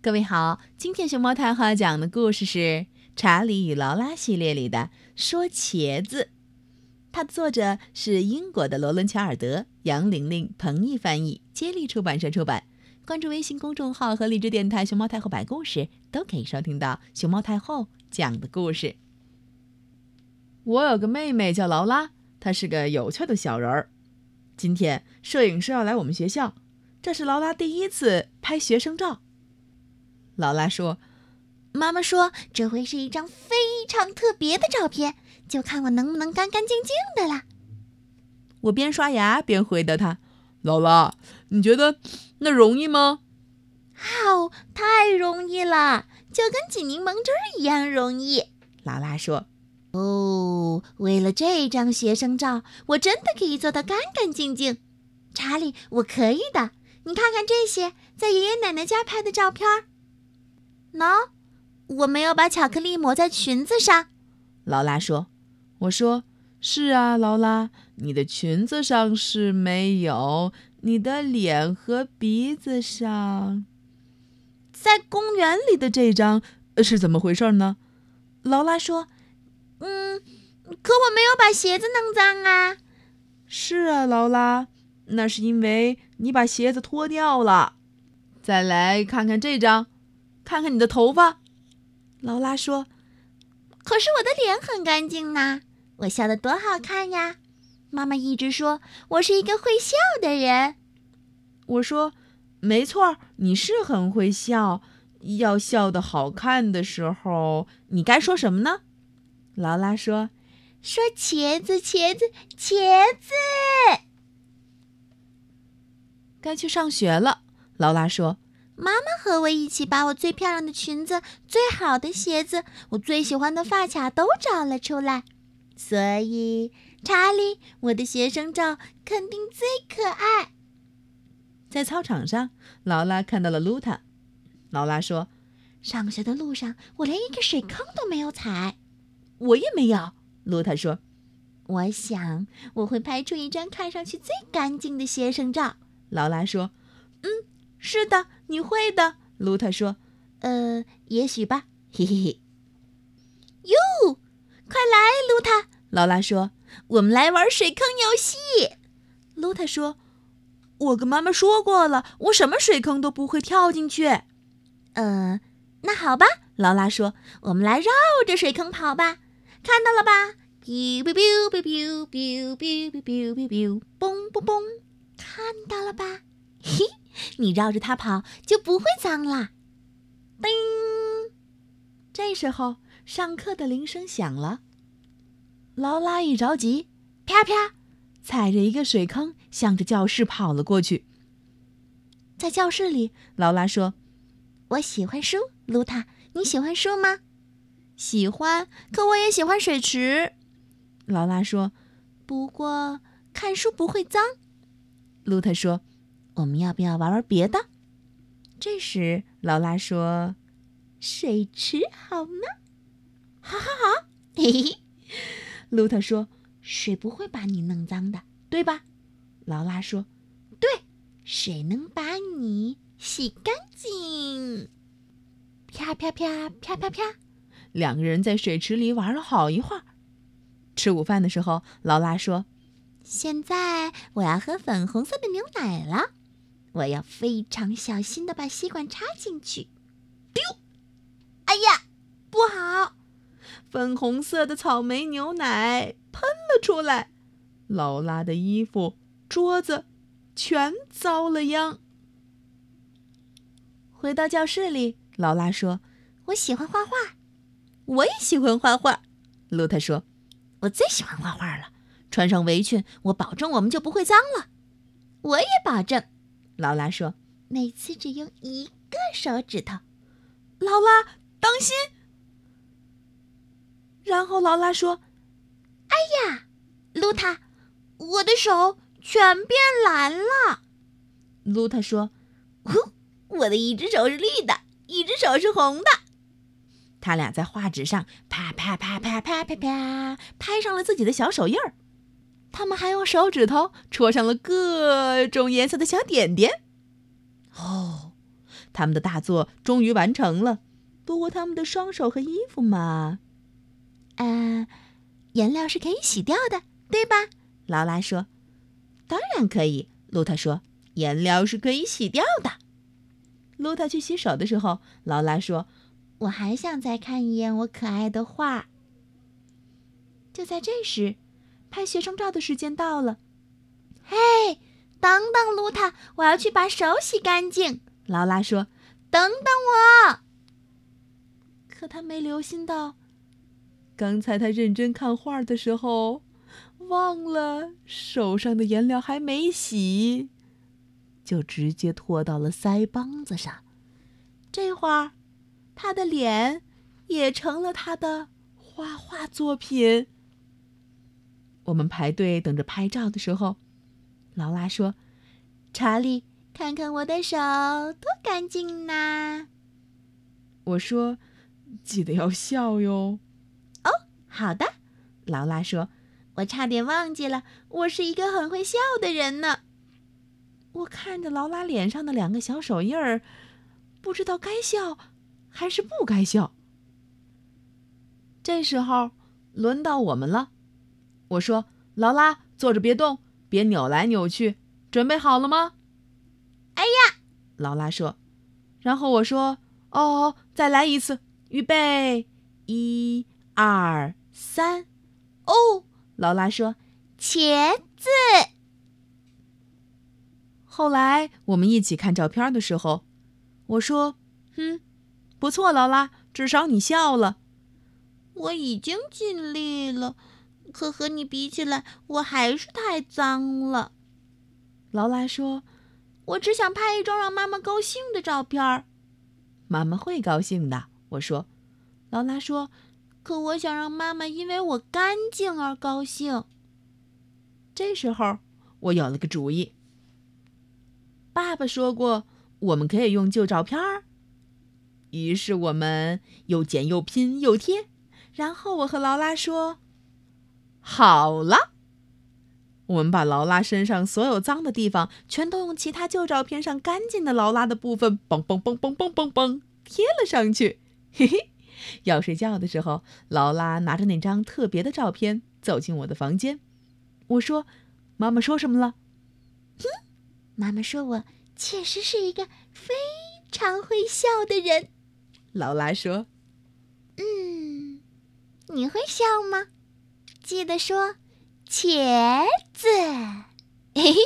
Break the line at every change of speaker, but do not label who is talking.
各位好，今天熊猫太后要讲的故事是《查理与劳拉》系列里的《说茄子》，它的作者是英国的罗伦·乔尔德，杨玲玲、彭毅翻译，接力出版社出版。关注微信公众号和荔枝电台“熊猫太后”摆故事，都可以收听到熊猫太后讲的故事。我有个妹妹叫劳拉，她是个有趣的小人儿。今天摄影师要来我们学校，这是劳拉第一次拍学生照。劳拉说：“
妈妈说这会是一张非常特别的照片，就看我能不能干干净净的了。”
我边刷牙边回答他：“劳拉，你觉得那容易吗？”“
哦，太容易了，就跟挤柠檬汁儿一样容易。”
劳拉说。
“哦，为了这张学生照，我真的可以做到干干净净。”查理，我可以的。你看看这些在爷爷奶奶家拍的照片。喏，我没有把巧克力抹在裙子上。
劳拉说：“我说是啊，劳拉，你的裙子上是没有，你的脸和鼻子上。在公园里的这张是怎么回事呢？”
劳拉说：“嗯，可我没有把鞋子弄脏啊。”
是啊，劳拉，那是因为你把鞋子脱掉了。再来看看这张。看看你的头发，
劳拉说：“可是我的脸很干净呢，我笑得多好看呀！”妈妈一直说我是一个会笑的人。
我说：“没错，你是很会笑。要笑得好看的时候，你该说什么呢？”劳拉说：“
说茄子，茄子，茄子。”
该去上学了，劳拉说。
妈妈和我一起把我最漂亮的裙子、最好的鞋子、我最喜欢的发卡都找了出来，所以查理，我的学生照肯定最可爱。
在操场上，劳拉看到了露塔。劳拉说：“
上学的路上，我连一个水坑都没有踩。”
我也没有。露塔说：“
我想我会拍出一张看上去最干净的学生照。”
劳拉说：“嗯，是的。”你会的，卢塔说：“
呃，也许吧。”嘿嘿嘿。哟，快来，卢塔！
劳拉说：“
我们来玩水坑游戏。”
卢塔说：“我跟妈妈说过了，我什么水坑都不会跳进去。”
呃，那好吧，劳拉说：“我们来绕着水坑跑吧。”看到了吧？biu biu biu biu biu biu biu biu biu，嘣嘣嘣！看到了吧？嘿。你绕着它跑就不会脏啦。叮！
这时候上课的铃声响了。劳拉一着急，啪啪，踩着一个水坑，向着教室跑了过去。在教室里，劳拉说：“
我喜欢书。”露塔，你喜欢书吗？
喜欢，可我也喜欢水池。劳拉说：“不过看书不会脏。”露塔说。我们要不要玩玩别的？这时，劳拉说：“
水池好吗。”
好好好，嘿嘿。露特说：“水不会把你弄脏的，对吧？”劳拉说：“
对，水能把你洗干净。”
啪啪啪啪啪啪，两个人在水池里玩了好一会儿。吃午饭的时候，劳拉说：“
现在我要喝粉红色的牛奶了。”我要非常小心的把吸管插进去。丢！哎呀，不好！
粉红色的草莓牛奶喷了出来，劳拉的衣服、桌子全遭了殃。回到教室里，劳拉说：“
我喜欢画画。”
我也喜欢画画。露塔说：“
我最喜欢画画了。穿上围裙，我保证我们就不会脏了。”我也保证。
劳拉说：“
每次只用一个手指头。”
劳拉，当心！然后劳拉说：“
哎呀，露塔，我的手全变蓝了。”
露塔说：“
呼，我的一只手是绿的，一只手是红的。”
他俩在画纸上啪啪啪啪啪啪啪拍上了自己的小手印儿。他们还用手指头戳上了各种颜色的小点点。哦，他们的大作终于完成了。不过他们的双手和衣服嘛……
呃，颜料是可以洗掉的，对吧？劳拉说：“
当然可以。”露塔说：“颜料是可以洗掉的。”露塔去洗手的时候，劳拉说：“
我还想再看一眼我可爱的画。”
就在这时，拍学生照的时间到了。
嘿，等等，露塔，我要去把手洗干净。劳拉说：“等等我。”
可他没留心到，刚才他认真看画的时候，忘了手上的颜料还没洗，就直接拖到了腮帮子上。这会儿，他的脸也成了他的画画作品。我们排队等着拍照的时候，劳拉说：“
查理，看看我的手多干净呐！”
我说：“记得要笑哟。”
哦，好的。劳拉说：“我差点忘记了，我是一个很会笑的人呢。”
我看着劳拉脸上的两个小手印儿，不知道该笑还是不该笑。这时候轮到我们了。我说：“劳拉，坐着别动，别扭来扭去，准备好了吗？”
哎呀，
劳拉说。然后我说：“哦，再来一次，预备，一、二、三。”
哦，
劳拉说：“
茄子。”
后来我们一起看照片的时候，我说：“哼，不错，劳拉，至少你笑了。”
我已经尽力了。可和你比起来，我还是太脏了。
劳拉说：“
我只想拍一张让妈妈高兴的照片。”
妈妈会高兴的，我说。劳拉说：“
可我想让妈妈因为我干净而高兴。”
这时候，我有了个主意。爸爸说过，我们可以用旧照片儿。于是我们又剪又拼又贴，然后我和劳拉说。好了，我们把劳拉身上所有脏的地方，全都用其他旧照片上干净的劳拉的部分，嘣嘣嘣嘣嘣嘣嘣贴了上去。嘿嘿，要睡觉的时候，劳拉拿着那张特别的照片走进我的房间。我说：“妈妈说什么了？”
哼，妈妈说我确实是一个非常会笑的人。
劳拉说：“
嗯，你会笑吗？”记得说，茄子，嘿嘿。